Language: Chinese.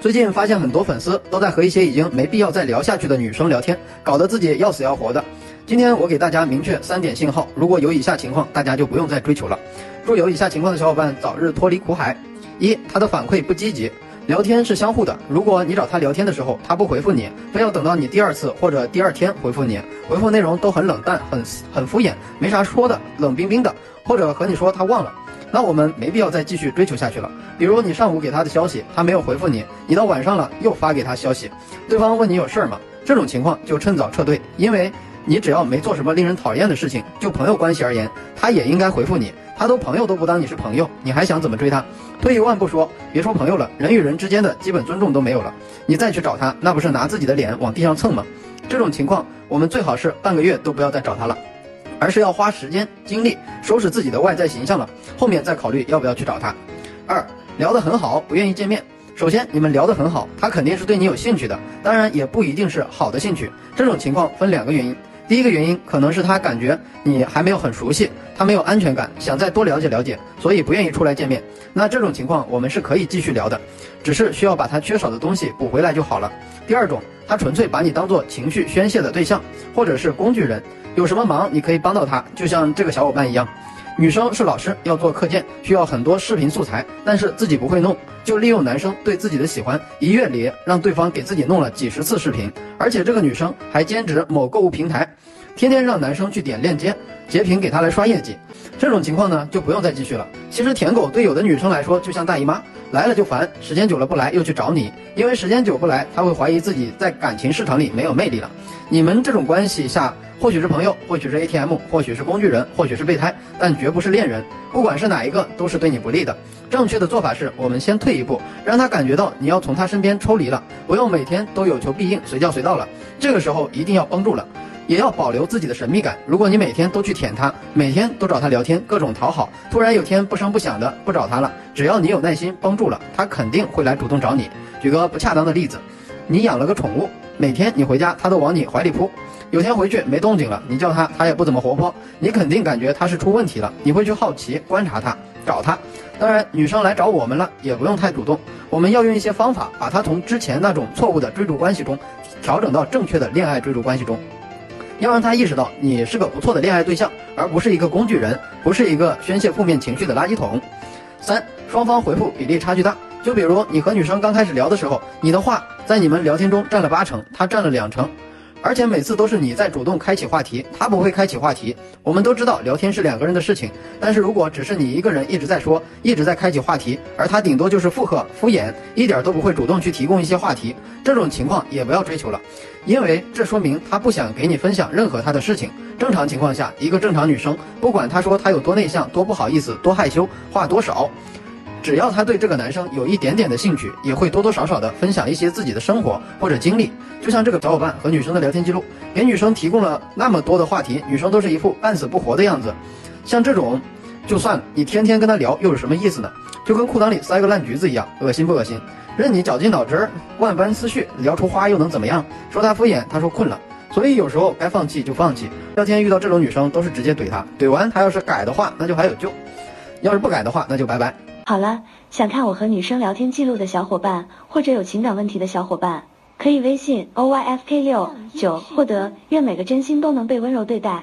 最近发现很多粉丝都在和一些已经没必要再聊下去的女生聊天，搞得自己要死要活的。今天我给大家明确三点信号，如果有以下情况，大家就不用再追求了。祝有以下情况的小伙伴早日脱离苦海：一，他的反馈不积极。聊天是相互的，如果你找他聊天的时候，他不回复你，非要等到你第二次或者第二天回复你，回复内容都很冷淡、很很敷衍，没啥说的，冷冰冰的，或者和你说他忘了。那我们没必要再继续追求下去了。比如你上午给他的消息，他没有回复你，你到晚上了又发给他消息，对方问你有事儿吗？这种情况就趁早撤退，因为你只要没做什么令人讨厌的事情，就朋友关系而言，他也应该回复你。他都朋友都不当你是朋友，你还想怎么追他？退一万步说，别说朋友了，人与人之间的基本尊重都没有了，你再去找他，那不是拿自己的脸往地上蹭吗？这种情况，我们最好是半个月都不要再找他了。而是要花时间精力收拾自己的外在形象了，后面再考虑要不要去找他。二聊得很好，不愿意见面。首先你们聊得很好，他肯定是对你有兴趣的，当然也不一定是好的兴趣。这种情况分两个原因，第一个原因可能是他感觉你还没有很熟悉，他没有安全感，想再多了解了解，所以不愿意出来见面。那这种情况我们是可以继续聊的，只是需要把他缺少的东西补回来就好了。第二种，他纯粹把你当做情绪宣泄的对象，或者是工具人。有什么忙你可以帮到他，就像这个小伙伴一样。女生是老师，要做课件，需要很多视频素材，但是自己不会弄，就利用男生对自己的喜欢，一月里让对方给自己弄了几十次视频，而且这个女生还兼职某购物平台，天天让男生去点链接截屏给他来刷业绩。这种情况呢，就不用再继续了。其实舔狗对有的女生来说就像大姨妈，来了就烦，时间久了不来又去找你，因为时间久不来，她会怀疑自己在感情市场里没有魅力了。你们这种关系下。或许是朋友，或许是 ATM，或许是工具人，或许是备胎，但绝不是恋人。不管是哪一个，都是对你不利的。正确的做法是，我们先退一步，让他感觉到你要从他身边抽离了，不用每天都有求必应，随叫随到了。这个时候一定要绷住了，也要保留自己的神秘感。如果你每天都去舔他，每天都找他聊天，各种讨好，突然有天不声不响的不找他了，只要你有耐心帮助了，他肯定会来主动找你。举个不恰当的例子，你养了个宠物，每天你回家，他都往你怀里扑。有天回去没动静了，你叫他，他也不怎么活泼，你肯定感觉他是出问题了，你会去好奇观察他，找他。当然，女生来找我们了，也不用太主动，我们要用一些方法，把他从之前那种错误的追逐关系中，调整到正确的恋爱追逐关系中，要让他意识到你是个不错的恋爱对象，而不是一个工具人，不是一个宣泄负面情绪的垃圾桶。三，双方回复比例差距大，就比如你和女生刚开始聊的时候，你的话在你们聊天中占了八成，她占了两成。而且每次都是你在主动开启话题，他不会开启话题。我们都知道聊天是两个人的事情，但是如果只是你一个人一直在说，一直在开启话题，而他顶多就是附和敷衍，一点都不会主动去提供一些话题，这种情况也不要追求了，因为这说明他不想给你分享任何他的事情。正常情况下，一个正常女生，不管她说她有多内向、多不好意思、多害羞，话多少。只要他对这个男生有一点点的兴趣，也会多多少少的分享一些自己的生活或者经历。就像这个小伙伴和女生的聊天记录，给女生提供了那么多的话题，女生都是一副半死不活的样子。像这种，就算你天天跟他聊，又有什么意思呢？就跟裤裆里塞个烂橘子一样，恶心不恶心？任你绞尽脑汁、万般思绪，聊出花又能怎么样？说他敷衍，他说困了。所以有时候该放弃就放弃。聊天遇到这种女生，都是直接怼他，怼完他要是改的话，那就还有救；要是不改的话，那就拜拜。好了，想看我和女生聊天记录的小伙伴，或者有情感问题的小伙伴，可以微信 o y f k 六九获得。愿每个真心都能被温柔对待。